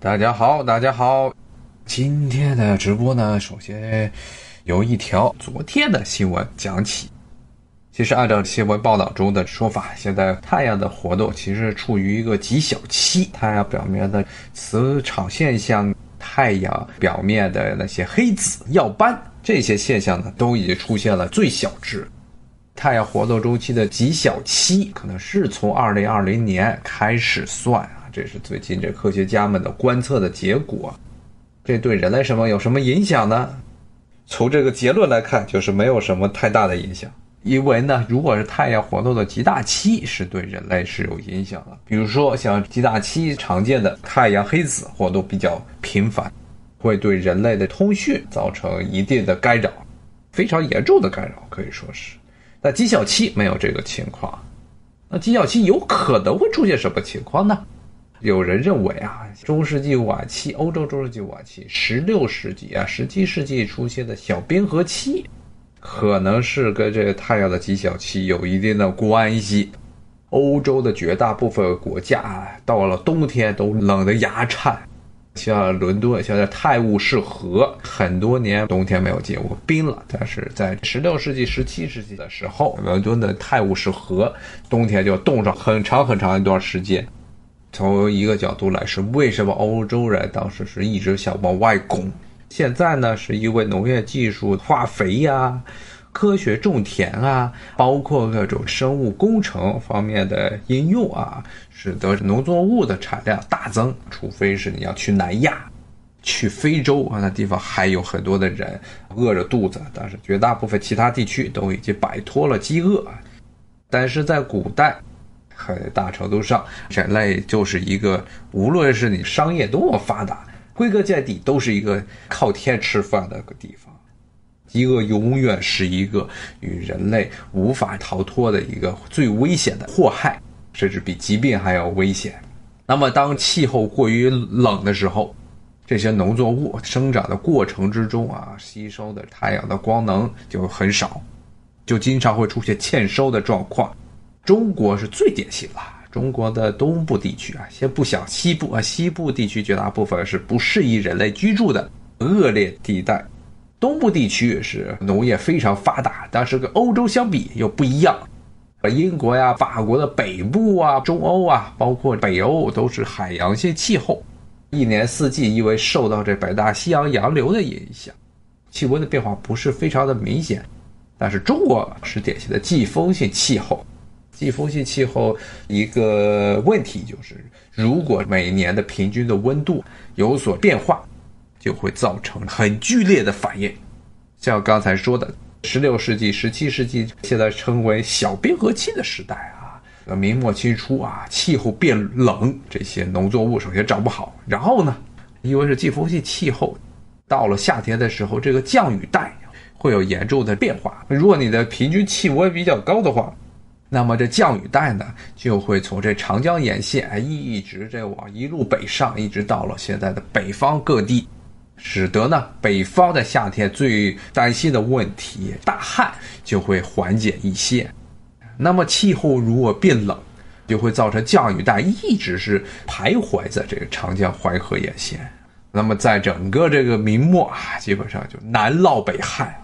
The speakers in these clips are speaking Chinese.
大家好，大家好。今天的直播呢，首先由一条昨天的新闻讲起。其实按照新闻报道中的说法，现在太阳的活动其实处于一个极小期，太阳表面的磁场现象、太阳表面的那些黑子、耀斑这些现象呢，都已经出现了最小值。太阳活动周期的极小期，可能是从二零二零年开始算，这是最近这科学家们的观测的结果。这对人类什么有什么影响呢？从这个结论来看，就是没有什么太大的影响。因为呢，如果是太阳活动的极大期，是对人类是有影响的。比如说，像极大期常见的太阳黑子活动比较频繁，会对人类的通讯造成一定的干扰，非常严重的干扰，可以说是。那极小期没有这个情况，那极小期有可能会出现什么情况呢？有人认为啊，中世纪晚期，欧洲中世纪晚期，十六世纪啊，十七世纪出现的小冰河期，可能是跟这个太阳的极小期有一定的关系。欧洲的绝大部分国家啊，到了冬天都冷得牙颤。像伦敦，像在泰晤士河，很多年冬天没有结过冰了。但是在十六世纪、十七世纪的时候，伦敦的泰晤士河冬天就冻上很长很长一段时间。从一个角度来说，为什么欧洲人当时是一直想往外攻？现在呢，是因为农业技术、化肥呀。科学种田啊，包括各种生物工程方面的应用啊，使得农作物的产量大增。除非是你要去南亚、去非洲啊，那地方还有很多的人饿着肚子，但是绝大部分其他地区都已经摆脱了饥饿。但是在古代，很大程度上，人类就是一个，无论是你商业多么发达，归根结底都是一个靠天吃饭的地方。饥饿永远是一个与人类无法逃脱的一个最危险的祸害，甚至比疾病还要危险。那么，当气候过于冷的时候，这些农作物生长的过程之中啊，吸收的太阳的光能就很少，就经常会出现欠收的状况。中国是最典型了。中国的东部地区啊，先不想西部啊，西部地区绝大部分是不适宜人类居住的恶劣地带。东部地区是农业非常发达，但是跟欧洲相比又不一样。和英国呀、法国的北部啊、中欧啊，包括北欧都是海洋性气候，一年四季因为受到这北大西洋洋流的影响，气温的变化不是非常的明显。但是中国是典型的季风性气候，季风性气候一个问题就是，如果每年的平均的温度有所变化。就会造成很剧烈的反应，像刚才说的，十六世纪、十七世纪，现在称为小冰河期的时代啊，明末清初啊，气候变冷，这些农作物首先长不好，然后呢，因为是季风性气候，到了夏天的时候，这个降雨带会有严重的变化。如果你的平均气温比较高的话，那么这降雨带呢，就会从这长江沿线一直这往一路北上，一直到了现在的北方各地。使得呢，北方的夏天最担心的问题大旱就会缓解一些。那么气候如果变冷，就会造成降雨带一直是徘徊在这个长江淮河沿线。那么在整个这个明末啊，基本上就南涝北旱，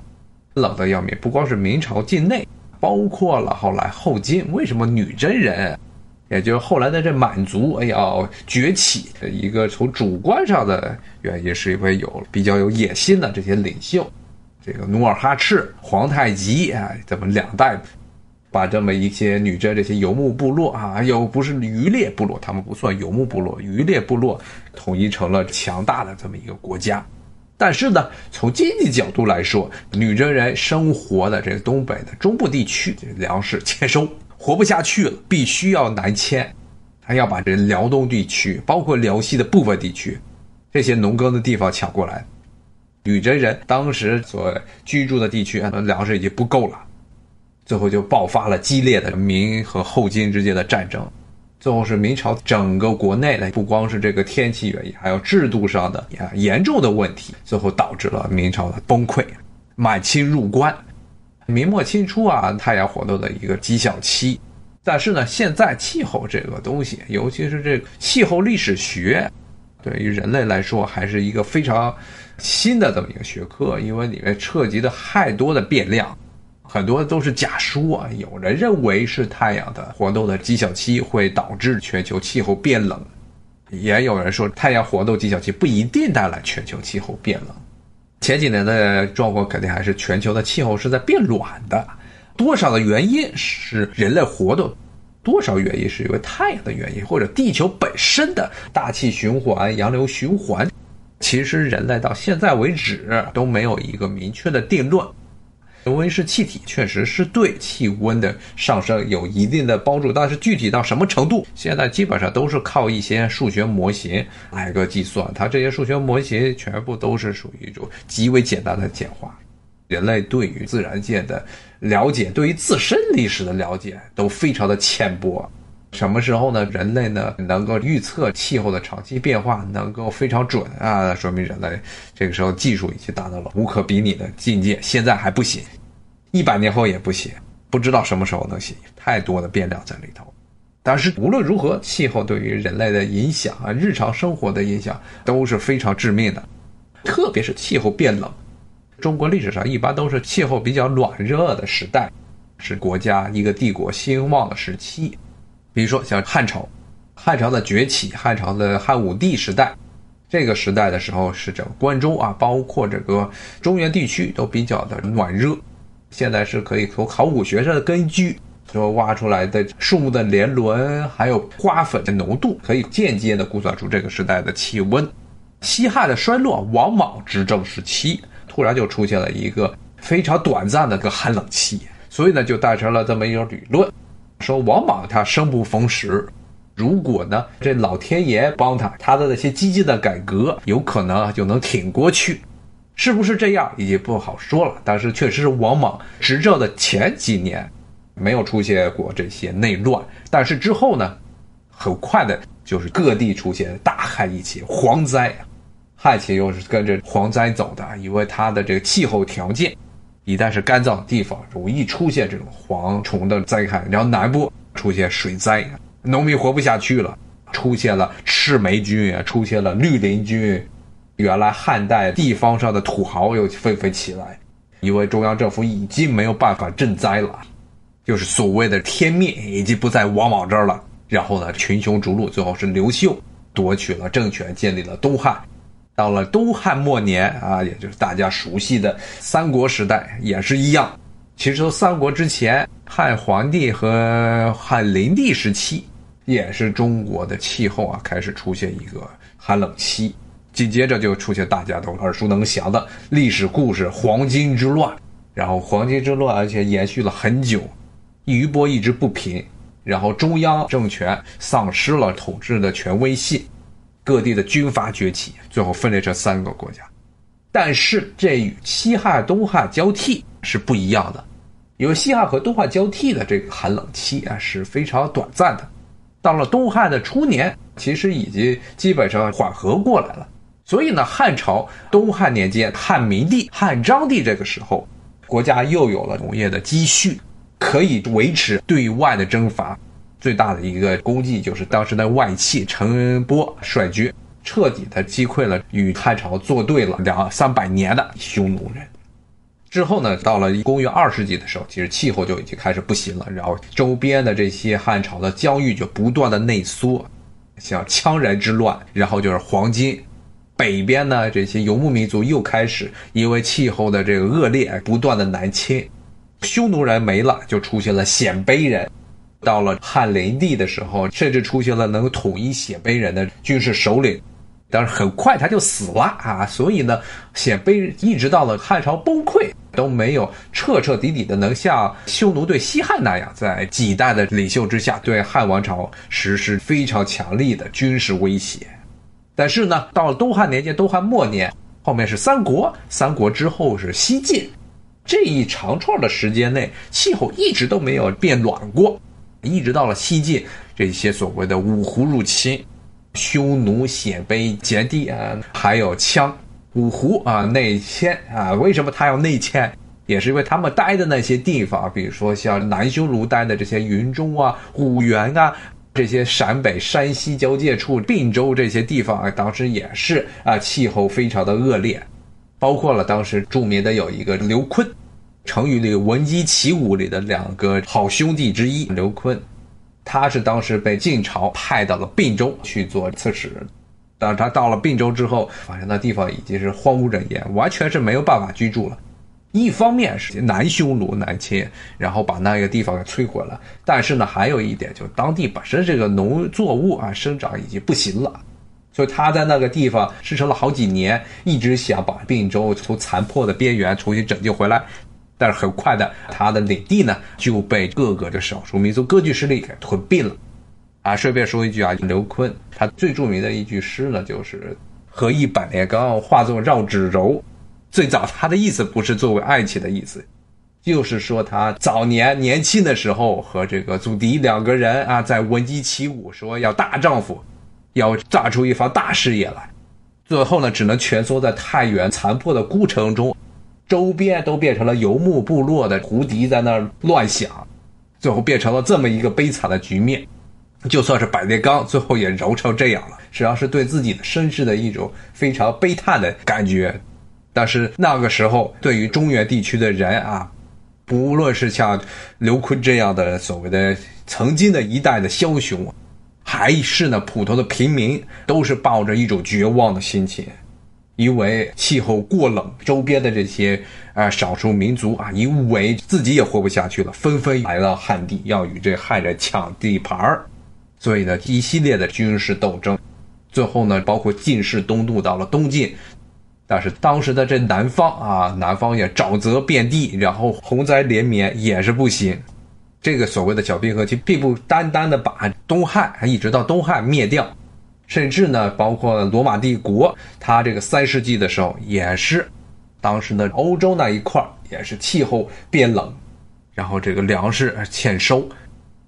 冷的要命。不光是明朝境内，包括了后来后金，为什么女真人？也就是后来的这满族要崛起的一个从主观上的原因，是因为有比较有野心的这些领袖，这个努尔哈赤、皇太极啊，这么两代，把这么一些女真这些游牧部落啊，又不是渔猎部落，他们不算游牧部落，渔猎部落统一成了强大的这么一个国家。但是呢，从经济角度来说，女真人生活的这个东北的中部地区，粮食欠收。活不下去了，必须要南迁，他要把这辽东地区，包括辽西的部分地区，这些农耕的地方抢过来。女真人当时所居住的地区，粮食已经不够了，最后就爆发了激烈的明和后金之间的战争。最后是明朝整个国内的，不光是这个天气原因，还有制度上的啊严重的问题，最后导致了明朝的崩溃，满清入关。明末清初啊，太阳活动的一个极小期，但是呢，现在气候这个东西，尤其是这个气候历史学，对于人类来说还是一个非常新的这么一个学科，因为里面涉及的太多的变量，很多都是假说啊。有人认为是太阳的活动的极小期会导致全球气候变冷，也有人说太阳活动极小期不一定带来全球气候变冷。前几年的状况肯定还是全球的气候是在变暖的，多少的原因是人类活动，多少原因是因为太阳的原因，或者地球本身的大气循环、洋流循环。其实人类到现在为止都没有一个明确的定论。温室气体确实是对气温的上升有一定的帮助，但是具体到什么程度，现在基本上都是靠一些数学模型挨个计算。它这些数学模型全部都是属于一种极为简单的简化。人类对于自然界的了解，对于自身历史的了解都非常的浅薄。什么时候呢？人类呢能够预测气候的长期变化，能够非常准啊，说明人类这个时候技术已经达到了无可比拟的境界。现在还不行，一百年后也不行，不知道什么时候能行，太多的变量在里头。但是无论如何，气候对于人类的影响啊，日常生活的影响都是非常致命的，特别是气候变冷。中国历史上一般都是气候比较暖热的时代，是国家一个帝国兴旺的时期。比如说像汉朝，汉朝的崛起，汉朝的汉武帝时代，这个时代的时候是整个关中啊，包括这个中原地区都比较的暖热。现在是可以从考古学上的根据，说挖出来的树木的年轮，还有花粉的浓度，可以间接的估算出这个时代的气温。西汉的衰落，王莽执政时期，突然就出现了一个非常短暂的个寒冷期，所以呢，就诞生了这么一种理论。说王莽他生不逢时，如果呢这老天爷帮他，他的那些激进的改革有可能就能挺过去，是不是这样已经不好说了。但是确实是王莽执政的前几年没有出现过这些内乱，但是之后呢，很快的就是各地出现大旱一起蝗灾，旱情又是跟着蝗灾走的，因为它的这个气候条件。一旦是干燥的地方，容易出现这种蝗虫的灾害。然后南部出现水灾，农民活不下去了，出现了赤眉军，出现了绿林军。原来汉代地方上的土豪又纷纷起来，因为中央政府已经没有办法赈灾了，就是所谓的天命已经不在王莽这儿了。然后呢，群雄逐鹿，最后是刘秀夺取了政权，建立了东汉。到了东汉末年啊，也就是大家熟悉的三国时代，也是一样。其实三国之前，汉桓帝和汉灵帝时期，也是中国的气候啊开始出现一个寒冷期。紧接着就出现大家都耳熟能详的历史故事——黄巾之乱。然后黄巾之乱，而且延续了很久，余波一直不平。然后中央政权丧失了统治的权威性。各地的军阀崛起，最后分裂成三个国家。但是这与西汉、东汉交替是不一样的，因为西汉和东汉交替的这个寒冷期啊是非常短暂的。到了东汉的初年，其实已经基本上缓和过来了。所以呢，汉朝东汉年间，汉明帝、汉章帝这个时候，国家又有了农业的积蓄，可以维持对外的征伐。最大的一个功绩就是当时的外戚陈波率军，彻底的击溃了与汉朝作对了两三百年的匈奴人。之后呢，到了公元二世纪的时候，其实气候就已经开始不行了，然后周边的这些汉朝的疆域就不断的内缩，像羌人之乱，然后就是黄金，北边呢这些游牧民族又开始因为气候的这个恶劣，不断的南迁，匈奴人没了，就出现了鲜卑人。到了汉灵帝的时候，甚至出现了能统一鲜卑人的军事首领，但是很快他就死了啊！所以呢，鲜卑一直到了汉朝崩溃，都没有彻彻底底的能像匈奴对西汉那样，在几代的领袖之下对汉王朝实施非常强力的军事威胁。但是呢，到了东汉年间，东汉末年，后面是三国，三国之后是西晋，这一长串的时间内，气候一直都没有变暖过。一直到了西晋，这些所谓的五胡入侵，匈奴、鲜卑、羯地啊，还有羌、五胡啊内迁啊，为什么他要内迁？也是因为他们待的那些地方，比如说像南匈奴待的这些云中啊、五原啊，这些陕北、山西交界处，并州这些地方啊，当时也是啊，气候非常的恶劣，包括了当时著名的有一个刘琨，成语里“闻鸡起舞”里的两个好兄弟之一刘琨，他是当时被晋朝派到了并州去做刺史。但他到了并州之后，发现那地方已经是荒无人烟，完全是没有办法居住了。一方面是南匈奴南侵，然后把那个地方给摧毁了；但是呢，还有一点，就当地本身这个农作物啊生长已经不行了，所以他在那个地方支撑了好几年，一直想把并州从残破的边缘重新拯救回来。但是很快的，他的领地呢就被各个的少数民族割据势力给吞并了。啊，顺便说一句啊，刘琨他最著名的一句诗呢，就是“和一百年冈，化作绕指柔”。最早他的意思不是作为爱情的意思，就是说他早年年轻的时候和这个祖迪两个人啊，在闻鸡起舞，说要大丈夫，要炸出一番大事业来，最后呢，只能蜷缩在太原残破的孤城中，周边都变成了游牧部落的胡笛在那儿乱响，最后变成了这么一个悲惨的局面。就算是百炼钢，最后也揉成这样了，实际上是对自己的身世的一种非常悲叹的感觉。但是那个时候，对于中原地区的人啊，不论是像刘琨这样的所谓的曾经的一代的枭雄，还是呢普通的平民，都是抱着一种绝望的心情，因为气候过冷，周边的这些啊少数民族啊，以为自己也活不下去了，纷纷来到汉地，要与这汉人抢地盘儿。所以呢，一系列的军事斗争，最后呢，包括进士东渡到了东晋，但是当时的这南方啊，南方也沼泽遍地，然后洪灾连绵，也是不行。这个所谓的小冰河期，并不单单的把东汉一直到东汉灭掉，甚至呢，包括罗马帝国，它这个三世纪的时候，也是当时的欧洲那一块也是气候变冷，然后这个粮食欠收，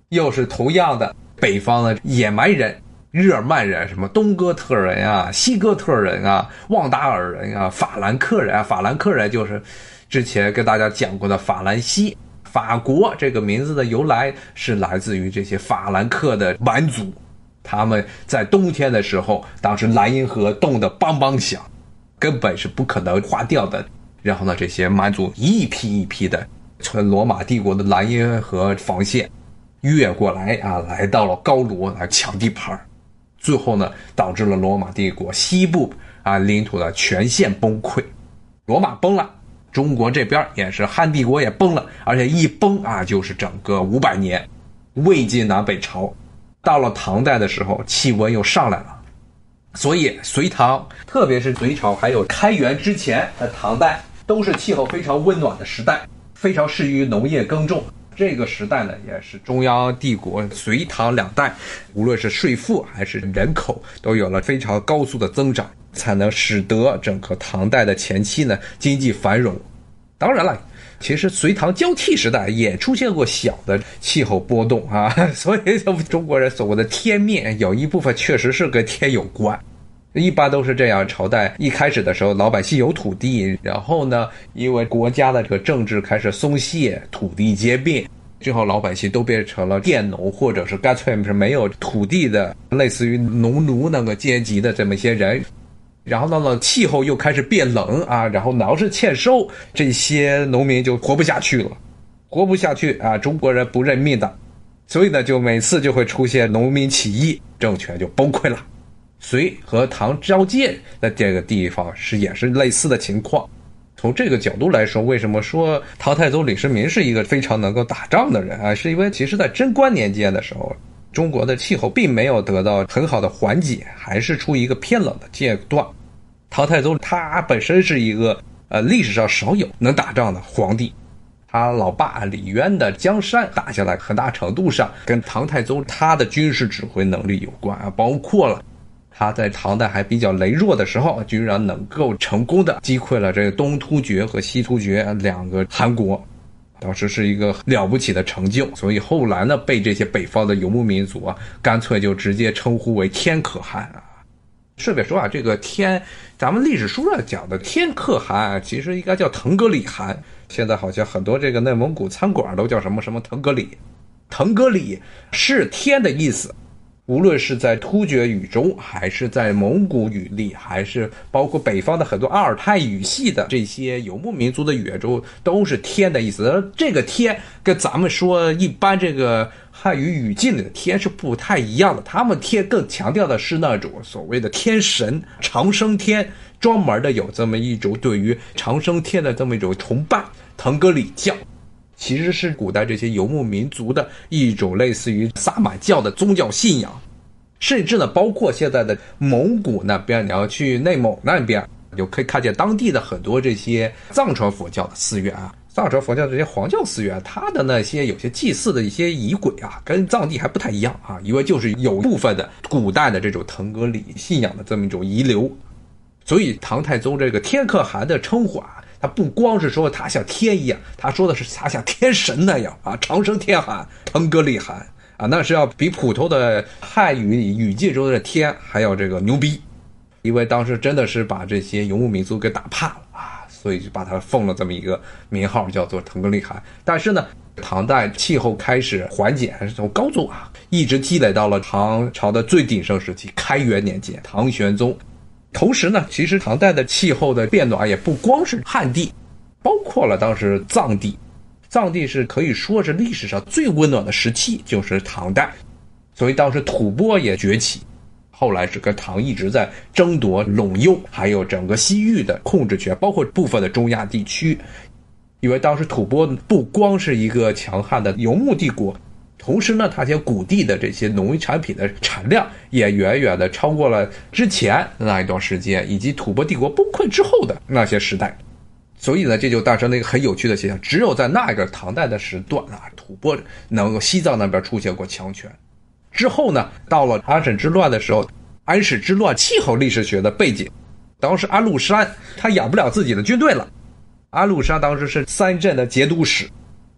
又是同样的。北方的野蛮人、日耳曼人，什么东哥特人啊、西哥特人啊、旺达尔人啊、法兰克人啊，法兰克人就是之前跟大家讲过的法兰西。法国这个名字的由来是来自于这些法兰克的蛮族，他们在冬天的时候，当时莱茵河冻得梆梆响，根本是不可能化掉的。然后呢，这些蛮族一批一批的从罗马帝国的莱茵河防线。越过来啊，来到了高卢来抢地盘最后呢，导致了罗马帝国西部啊领土的全线崩溃，罗马崩了，中国这边也是汉帝国也崩了，而且一崩啊就是整个五百年，魏晋南北朝，到了唐代的时候气温又上来了，所以隋唐，特别是隋朝还有开元之前的唐代，都是气候非常温暖的时代，非常适于农业耕种。这个时代呢，也是中央帝国隋唐两代，无论是税赋还是人口，都有了非常高速的增长，才能使得整个唐代的前期呢经济繁荣。当然了，其实隋唐交替时代也出现过小的气候波动啊，所以中国人所谓的天命，有一部分确实是跟天有关。一般都是这样，朝代一开始的时候，老百姓有土地，然后呢，因为国家的这个政治开始松懈，土地兼并，最后老百姓都变成了佃农，或者是干脆是没有土地的，类似于农奴那个阶级的这么些人。然后到了气候又开始变冷啊，然后粮食欠收，这些农民就活不下去了，活不下去啊，中国人不认命的，所以呢，就每次就会出现农民起义，政权就崩溃了。隋和唐交界的这个地方是也是类似的情况。从这个角度来说，为什么说唐太宗李世民是一个非常能够打仗的人啊？是因为其实在贞观年间的时候，中国的气候并没有得到很好的缓解，还是处于一个偏冷的阶段。唐太宗他本身是一个呃历史上少有能打仗的皇帝，他老爸李渊的江山打下来，很大程度上跟唐太宗他的军事指挥能力有关啊，包括了。他在唐代还比较羸弱的时候，居然能够成功的击溃了这个东突厥和西突厥两个汗国，当时是一个了不起的成就。所以后来呢，被这些北方的游牧民族啊，干脆就直接称呼为天可汗啊。顺便说啊，这个天，咱们历史书上讲的天可汗，其实应该叫腾格里汗。现在好像很多这个内蒙古餐馆都叫什么什么腾格里，腾格里是天的意思。无论是在突厥语中，还是在蒙古语里，还是包括北方的很多阿尔泰语系的这些游牧民族的语言中，都是“天”的意思。这个“天”跟咱们说一般这个汉语语境里的“天”是不太一样的。他们“天”更强调的是那种所谓的天神长生天，专门的有这么一种对于长生天的这么一种崇拜。腾格里教。其实是古代这些游牧民族的一种类似于萨满教的宗教信仰，甚至呢，包括现在的蒙古那边，你要去内蒙那边，就可以看见当地的很多这些藏传佛教的寺院啊，藏传佛教这些黄教寺院，它的那些有些祭祀的一些仪轨啊，跟藏地还不太一样啊，因为就是有部分的古代的这种腾格里信仰的这么一种遗留，所以唐太宗这个天可汗的称呼啊。不光是说他像天一样，他说的是他像天神那样啊，长生天寒、腾格里寒啊，那是要比普通的汉语语境中的天还要这个牛逼，因为当时真的是把这些游牧民族给打怕了啊，所以就把他奉了这么一个名号，叫做腾格里寒。但是呢，唐代气候开始缓解，还是从高宗啊，一直积累到了唐朝的最鼎盛时期，开元年间，唐玄宗。同时呢，其实唐代的气候的变暖也不光是汉地，包括了当时藏地。藏地是可以说是历史上最温暖的时期，就是唐代。所以当时吐蕃也崛起，后来是跟唐一直在争夺陇右，还有整个西域的控制权，包括部分的中亚地区。因为当时吐蕃不光是一个强悍的游牧帝国。同时呢，它些谷地的这些农产品的产量也远远的超过了之前那一段时间，以及吐蕃帝国崩溃之后的那些时代。所以呢，这就诞生了一个很有趣的现象：只有在那个唐代的时段啊，吐蕃能够西藏那边出现过强权。之后呢，到了安史之乱的时候，安史之乱气候历史学的背景，当时安禄山他养不了自己的军队了。安禄山当时是三镇的节度使。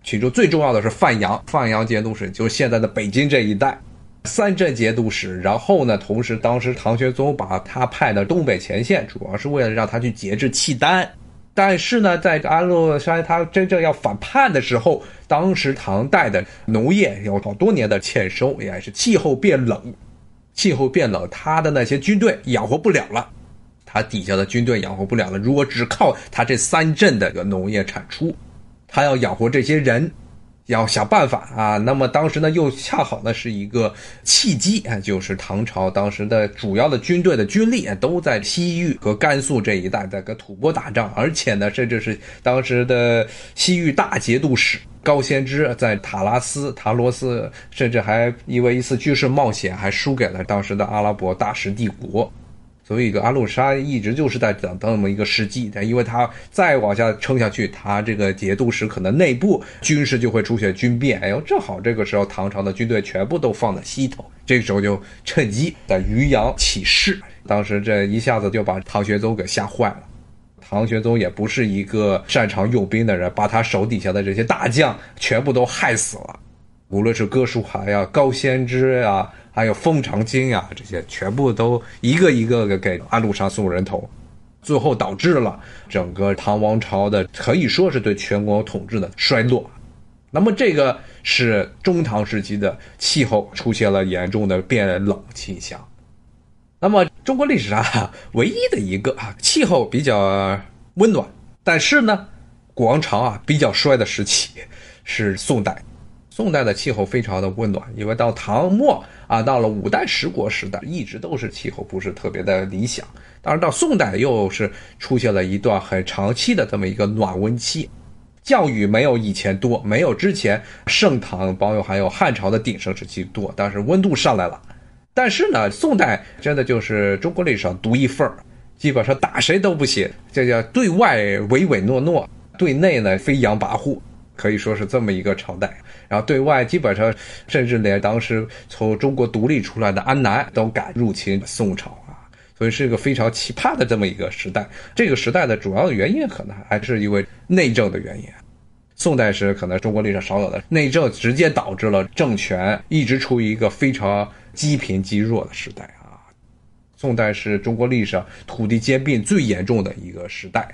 其中最重要的是范阳，范阳节度使就是现在的北京这一带，三镇节度使。然后呢，同时当时唐玄宗把他派到东北前线，主要是为了让他去节制契丹。但是呢，在安禄山他真正要反叛的时候，当时唐代的农业有好多年的欠收，也是气候变冷，气候变冷，他的那些军队养活不了了，他底下的军队养活不了了。如果只靠他这三镇的农业产出。他要养活这些人，要想办法啊。那么当时呢，又恰好呢是一个契机啊，就是唐朝当时的主要的军队的军力啊都在西域和甘肃这一带在跟吐蕃打仗，而且呢，甚至是当时的西域大节度使高仙芝在塔拉斯、塔罗斯，甚至还因为一次军事冒险，还输给了当时的阿拉伯大食帝国。所以，这个安禄山一直就是在等这么一个时机，因为他再往下撑下去，他这个节度使可能内部军事就会出现军变。哎呦，正好这个时候唐朝的军队全部都放在西头，这个时候就趁机在渔阳起事。当时这一下子就把唐玄宗给吓坏了。唐玄宗也不是一个擅长用兵的人，把他手底下的这些大将全部都害死了，无论是哥舒翰呀、高仙芝呀。还有封长京呀，这些全部都一个一个的给安禄山送人头，最后导致了整个唐王朝的可以说是对全国统治的衰落。那么这个是中唐时期的气候出现了严重的变冷倾向。那么中国历史上唯一的一个啊气候比较温暖，但是呢王朝啊比较衰的时期是宋代。宋代的气候非常的温暖，因为到唐末啊，到了五代十国时代，一直都是气候不是特别的理想。当然到宋代又是出现了一段很长期的这么一个暖温期，降雨没有以前多，没有之前盛唐包括还有汉朝的鼎盛时期多，但是温度上来了。但是呢，宋代真的就是中国历史上独一份儿，基本上打谁都不行，这叫对外唯唯诺诺，对内呢飞扬跋扈。可以说是这么一个朝代，然后对外基本上，甚至连当时从中国独立出来的安南都敢入侵宋朝啊，所以是一个非常奇葩的这么一个时代。这个时代的主要的原因可能还是因为内政的原因。宋代是可能中国历史上少有的内政直接导致了政权一直处于一个非常积贫积弱的时代啊。宋代是中国历史上土地兼并最严重的一个时代。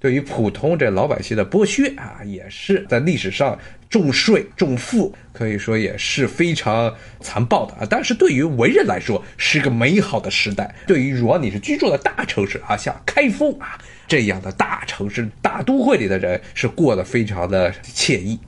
对于普通这老百姓的剥削啊，也是在历史上重税重赋，可以说也是非常残暴的啊。但是对于文人来说，是个美好的时代。对于如果你是居住在大城市啊，像开封啊这样的大城市、大都会里的人，是过得非常的惬意，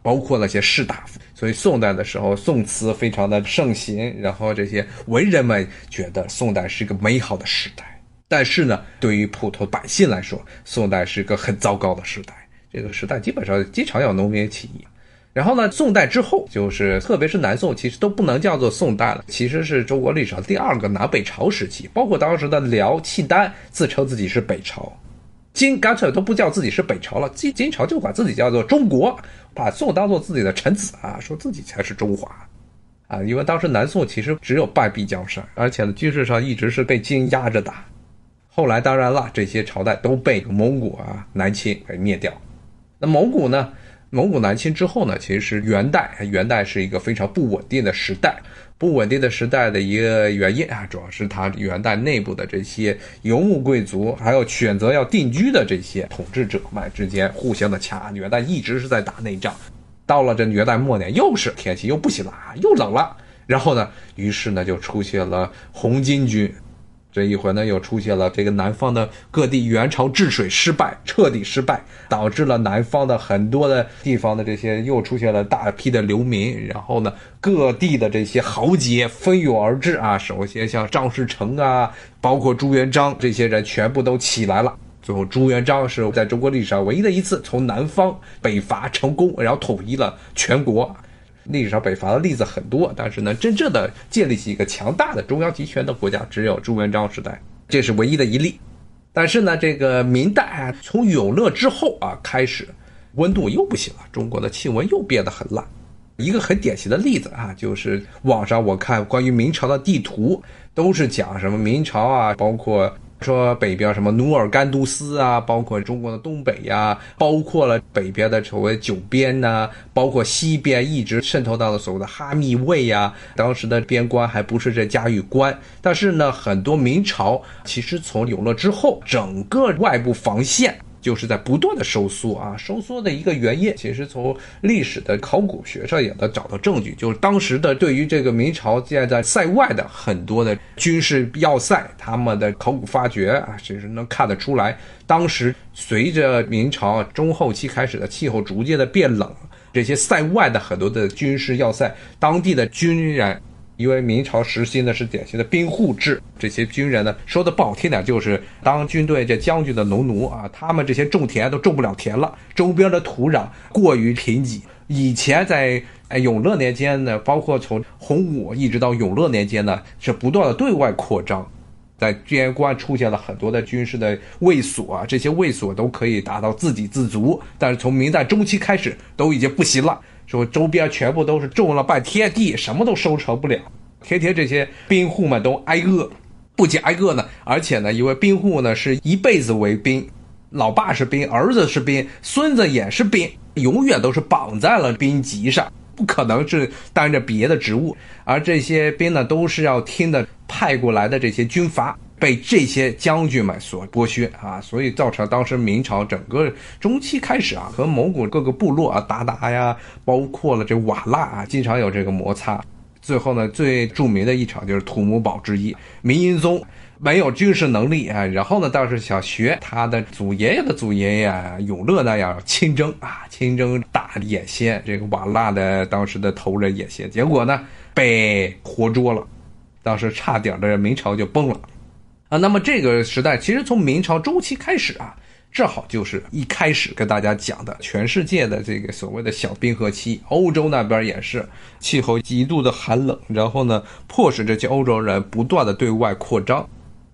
包括那些士大夫。所以宋代的时候，宋词非常的盛行，然后这些文人们觉得宋代是个美好的时代。但是呢，对于普通百姓来说，宋代是一个很糟糕的时代。这个时代基本上经常有农民起义。然后呢，宋代之后，就是特别是南宋，其实都不能叫做宋代了，其实是中国历史上第二个南北朝时期。包括当时的辽、契丹自称自己是北朝，金干脆都不叫自己是北朝了，金金朝就管自己叫做中国，把宋当做自己的臣子啊，说自己才是中华啊。因为当时南宋其实只有半壁江山，而且呢，军事上一直是被金压着打。后来当然了，这些朝代都被蒙古啊南侵给灭掉。那蒙古呢？蒙古南侵之后呢？其实元代，元代是一个非常不稳定的时代。不稳定的时代的一个原因啊，主要是它元代内部的这些游牧贵族，还有选择要定居的这些统治者们之间互相的掐。元代一直是在打内仗。到了这元代末年，又是天气又不行了，又冷了。然后呢，于是呢就出现了红巾军。这一回呢，又出现了这个南方的各地元朝治水失败，彻底失败，导致了南方的很多的地方的这些又出现了大批的流民，然后呢，各地的这些豪杰蜂拥而至啊。首先像张士诚啊，包括朱元璋这些人全部都起来了。最后，朱元璋是在中国历史上唯一的一次从南方北伐成功，然后统一了全国。历史上北伐的例子很多，但是呢，真正的建立起一个强大的中央集权的国家，只有朱元璋时代，这是唯一的一例。但是呢，这个明代啊，从永乐之后啊开始，温度又不行了，中国的气温又变得很烂。一个很典型的例子啊，就是网上我看关于明朝的地图，都是讲什么明朝啊，包括。说北边什么努尔干都斯啊，包括中国的东北呀，包括了北边的所谓九边呐，包括西边一直渗透到了所谓的哈密卫呀。当时的边关还不是这嘉峪关，但是呢，很多明朝其实从永乐之后，整个外部防线。就是在不断的收缩啊，收缩的一个原因，其实从历史的考古学上也能找到证据，就是当时的对于这个明朝建在塞外的很多的军事要塞，他们的考古发掘啊，其实能看得出来，当时随着明朝中后期开始的气候逐渐的变冷，这些塞外的很多的军事要塞，当地的军人。因为明朝实行的是典型的兵户制，这些军人呢，说的不好听点，就是当军队这将军的农奴啊，他们这些种田都种不了田了，周边的土壤过于贫瘠。以前在哎永乐年间呢，包括从洪武一直到永乐年间呢，是不断的对外扩张，在边关出现了很多的军事的卫所啊，这些卫所都可以达到自给自足，但是从明代中期开始都已经不行了。说周边全部都是种了半天地，什么都收成不了，天天这些兵户们都挨饿，不仅挨饿呢，而且呢，因为兵户呢是一辈子为兵，老爸是兵，儿子是兵，孙子也是兵，永远都是绑在了兵籍上，不可能是担着别的职务，而这些兵呢，都是要听的派过来的这些军阀。被这些将军们所剥削啊，所以造成当时明朝整个中期开始啊，和蒙古各个部落啊鞑靼呀，包括了这瓦剌啊，经常有这个摩擦。最后呢，最著名的一场就是土木堡之役。明英宗没有军事能力啊，然后呢，倒是想学他的祖爷爷的祖爷爷永乐那样亲征啊，亲征打眼线这个瓦剌的当时的头人眼线，结果呢被活捉了，当时差点的明朝就崩了。啊，那么这个时代其实从明朝中期开始啊，正好就是一开始跟大家讲的全世界的这个所谓的小冰河期，欧洲那边也是气候极度的寒冷，然后呢，迫使这些欧洲人不断的对外扩张，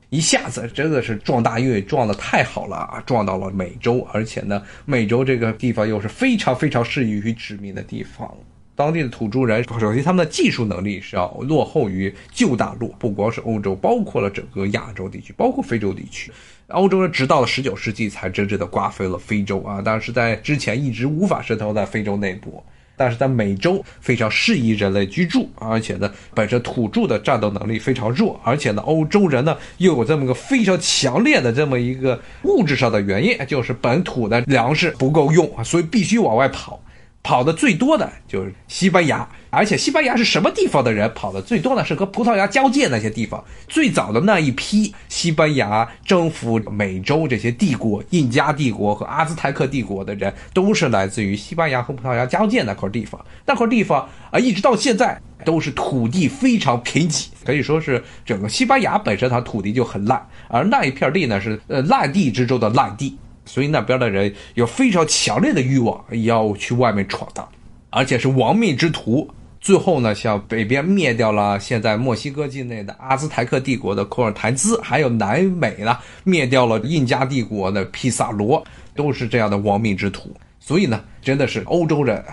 一下子真的是撞大运撞的太好了啊，撞到了美洲，而且呢，美洲这个地方又是非常非常适宜于殖民的地方。当地的土著人，首先他们的技术能力是要落后于旧大陆，不光是欧洲，包括了整个亚洲地区，包括非洲地区。欧洲人直到了十九世纪才真正的瓜分了非洲啊，但是在之前一直无法渗透在非洲内部。但是在美洲非常适宜人类居住，而且呢，本身土著的战斗能力非常弱，而且呢，欧洲人呢又有这么个非常强烈的这么一个物质上的原因，就是本土的粮食不够用，所以必须往外跑。跑的最多的就是西班牙，而且西班牙是什么地方的人跑的最多呢？是和葡萄牙交界那些地方。最早的那一批西班牙征服美洲这些帝国，印加帝国和阿兹泰克帝国的人，都是来自于西班牙和葡萄牙交界那块地方。那块地方啊，一直到现在都是土地非常贫瘠，可以说是整个西班牙本身它土地就很烂，而那一片地呢是呃烂地之中的烂地。所以那边的人有非常强烈的欲望要去外面闯荡，而且是亡命之徒。最后呢，像北边灭掉了现在墨西哥境内的阿兹台克帝国的库尔台兹，还有南美呢灭掉了印加帝国的皮萨罗，都是这样的亡命之徒。所以呢，真的是欧洲人，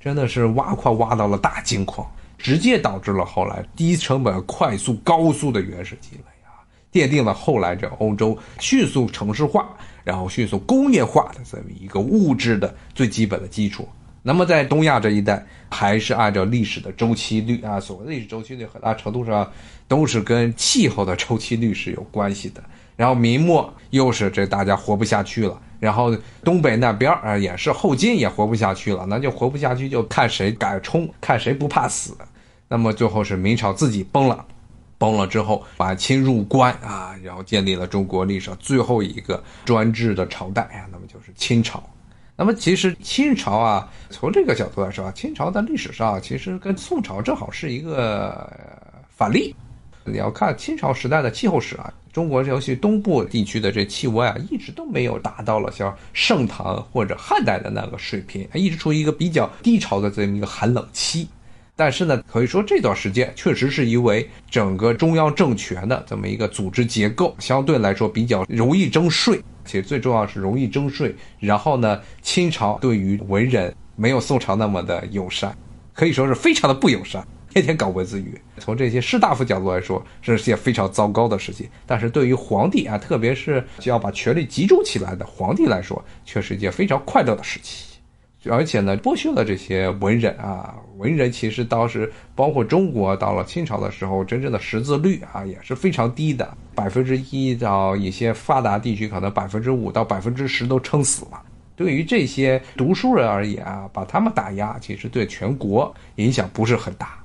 真的是挖矿挖到了大金矿，直接导致了后来低成本、快速、高速的原始积累啊，奠定了后来这欧洲迅速城市化。然后迅速工业化的这么一个物质的最基本的基础。那么在东亚这一带，还是按照历史的周期率啊，所谓历史周期率，很大程度上都是跟气候的周期率是有关系的。然后明末又是这大家活不下去了，然后东北那边啊也是后金也活不下去了，那就活不下去就看谁敢冲，看谁不怕死。那么最后是明朝自己崩了。崩了之后，把清入关啊，然后建立了中国历史上最后一个专制的朝代啊，那么就是清朝。那么其实清朝啊，从这个角度来说啊，清朝在历史上其实跟宋朝正好是一个反例。你要看清朝时代的气候史啊，中国尤其东部地区的这气温啊，一直都没有达到了像盛唐或者汉代的那个水平，一直处于一个比较低潮的这么一个寒冷期。但是呢，可以说这段时间确实是因为整个中央政权的这么一个组织结构相对来说比较容易征税，且最重要是容易征税。然后呢，清朝对于文人没有宋朝那么的友善，可以说是非常的不友善，天天搞文字狱。从这些士大夫角度来说，这是件非常糟糕的事情。但是对于皇帝啊，特别是就要把权力集中起来的皇帝来说，却是一件非常快乐的事情。而且呢，剥削了这些文人啊，文人其实当时包括中国到了清朝的时候，真正的识字率啊也是非常低的，百分之一到一些发达地区可能百分之五到百分之十都撑死了。对于这些读书人而言啊，把他们打压，其实对全国影响不是很大。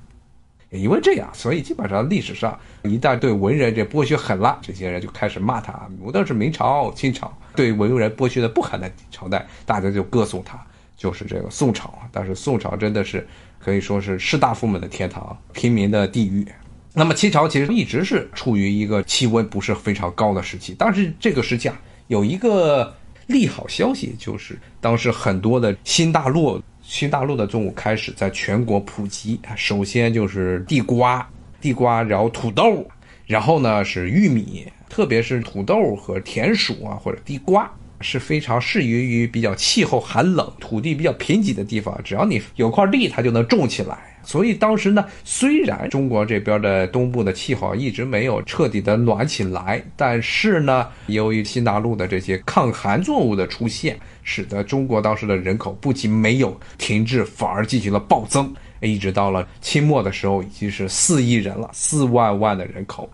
因为这样，所以基本上历史上一旦对文人这剥削狠了，这些人就开始骂他。无论是明朝、清朝，对文人剥削的不狠的朝代，大家就歌颂他。就是这个宋朝啊，但是宋朝真的是可以说是士大夫们的天堂，平民的地狱。那么清朝其实一直是处于一个气温不是非常高的时期，但是这个时期啊，有一个利好消息，就是当时很多的新大陆、新大陆的作物开始在全国普及。首先就是地瓜、地瓜，然后土豆，然后呢是玉米，特别是土豆和田鼠啊，或者地瓜。是非常适宜于比较气候寒冷、土地比较贫瘠的地方，只要你有块地，它就能种起来。所以当时呢，虽然中国这边的东部的气候一直没有彻底的暖起来，但是呢，由于新大陆的这些抗寒作物的出现，使得中国当时的人口不仅没有停滞，反而进行了暴增。一直到了清末的时候，已经是四亿人了，四万万的人口。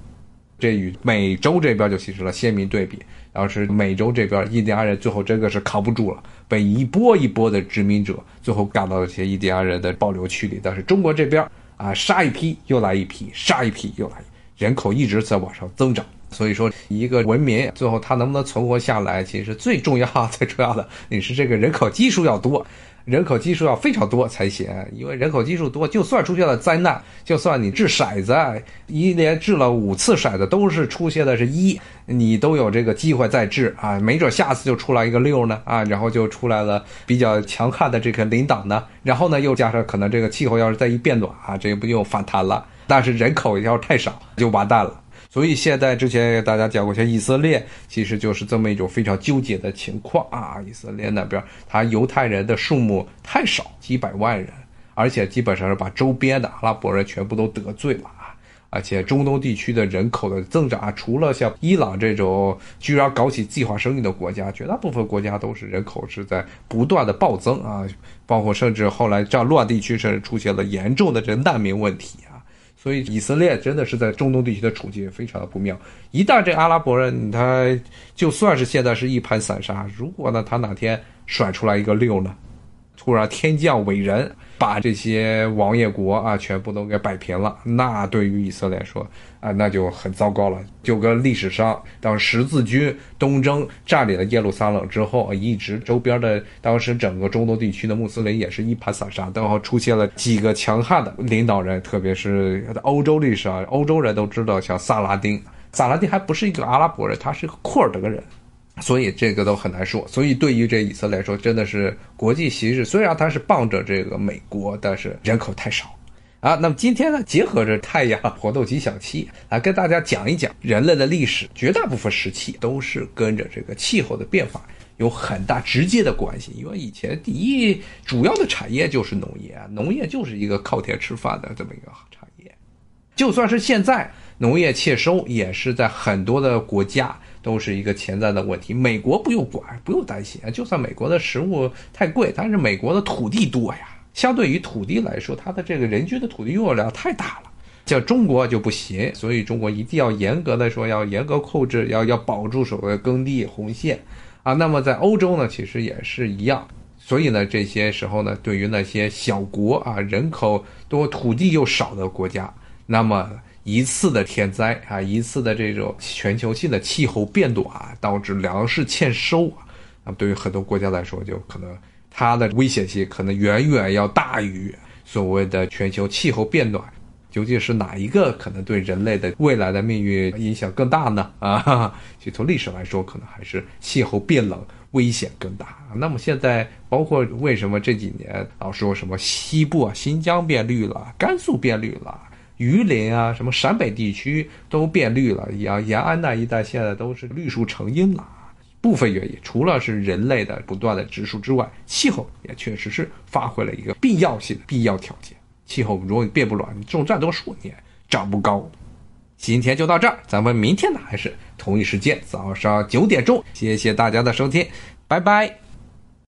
这与美洲这边就形成了鲜明对比。然后是美洲这边，印第安人最后真的是扛不住了，被一波一波的殖民者最后赶到了这些印第安人的保留区里。但是中国这边啊，杀一批又来一批，杀一批又来，人口一直在往上增长。所以说，一个文明最后它能不能存活下来，其实最重要、最重要的，你是这个人口基数要多。人口基数要非常多才行，因为人口基数多，就算出现了灾难，就算你掷骰子，一连掷了五次骰子都是出现的是一，你都有这个机会再掷啊，没准下次就出来一个六呢啊，然后就出来了比较强悍的这个领导呢，然后呢又加上可能这个气候要是再一变暖啊，这不又反弹了，但是人口要是太少就完蛋了。所以现在之前也给大家讲过，像以色列其实就是这么一种非常纠结的情况啊。以色列那边，他犹太人的数目太少，几百万人，而且基本上是把周边的阿拉伯人全部都得罪了啊。而且中东地区的人口的增长，除了像伊朗这种居然搞起计划生育的国家，绝大部分国家都是人口是在不断的暴增啊，包括甚至后来战乱地区甚至出现了严重的这难民问题，所以以色列真的是在中东地区的处境非常的不妙。一旦这阿拉伯人他就算是现在是一盘散沙，如果呢他哪天甩出来一个六呢，突然天降伟人。把这些王爷国啊全部都给摆平了，那对于以色列来说啊，那就很糟糕了。就跟历史上当十字军东征占领了耶路撒冷之后，一直周边的当时整个中东地区的穆斯林也是一盘散沙，然后出现了几个强悍的领导人，特别是欧洲历史啊，欧洲人都知道，像萨拉丁，萨拉丁还不是一个阿拉伯人，他是一个库尔德人。所以这个都很难说。所以对于这以色列来说，真的是国际形势。虽然它是傍着这个美国，但是人口太少啊。那么今天呢，结合着太阳活动吉祥期来跟大家讲一讲人类的历史，绝大部分时期都是跟着这个气候的变化有很大直接的关系。因为以前第一主要的产业就是农业啊，农业就是一个靠天吃饭的这么一个产业。就算是现在农业欠收，也是在很多的国家。都是一个潜在的问题，美国不用管，不用担心啊。就算美国的食物太贵，但是美国的土地多呀，相对于土地来说，它的这个人均的土地用量太大了。像中国就不行，所以中国一定要严格的说，要严格控制，要要保住所谓耕地红线啊。那么在欧洲呢，其实也是一样。所以呢，这些时候呢，对于那些小国啊，人口多、土地又少的国家，那么。一次的天灾啊，一次的这种全球性的气候变暖，导致粮食欠收啊，那么对于很多国家来说，就可能它的危险性可能远远要大于所谓的全球气候变暖。究竟是哪一个可能对人类的未来的命运影响更大呢？啊，其实从历史来说，可能还是气候变冷危险更大。那么现在，包括为什么这几年老说什么西部啊，新疆变绿了，甘肃变绿了？榆林啊，什么陕北地区都变绿了，延延安那一带现在都是绿树成荫了。部分原因，除了是人类的不断的植树之外，气候也确实是发挥了一个必要性的必要条件。气候如果变不暖，种再多树你也长不高。今天就到这儿，咱们明天呢还是同一时间早上九点钟，谢谢大家的收听，拜拜。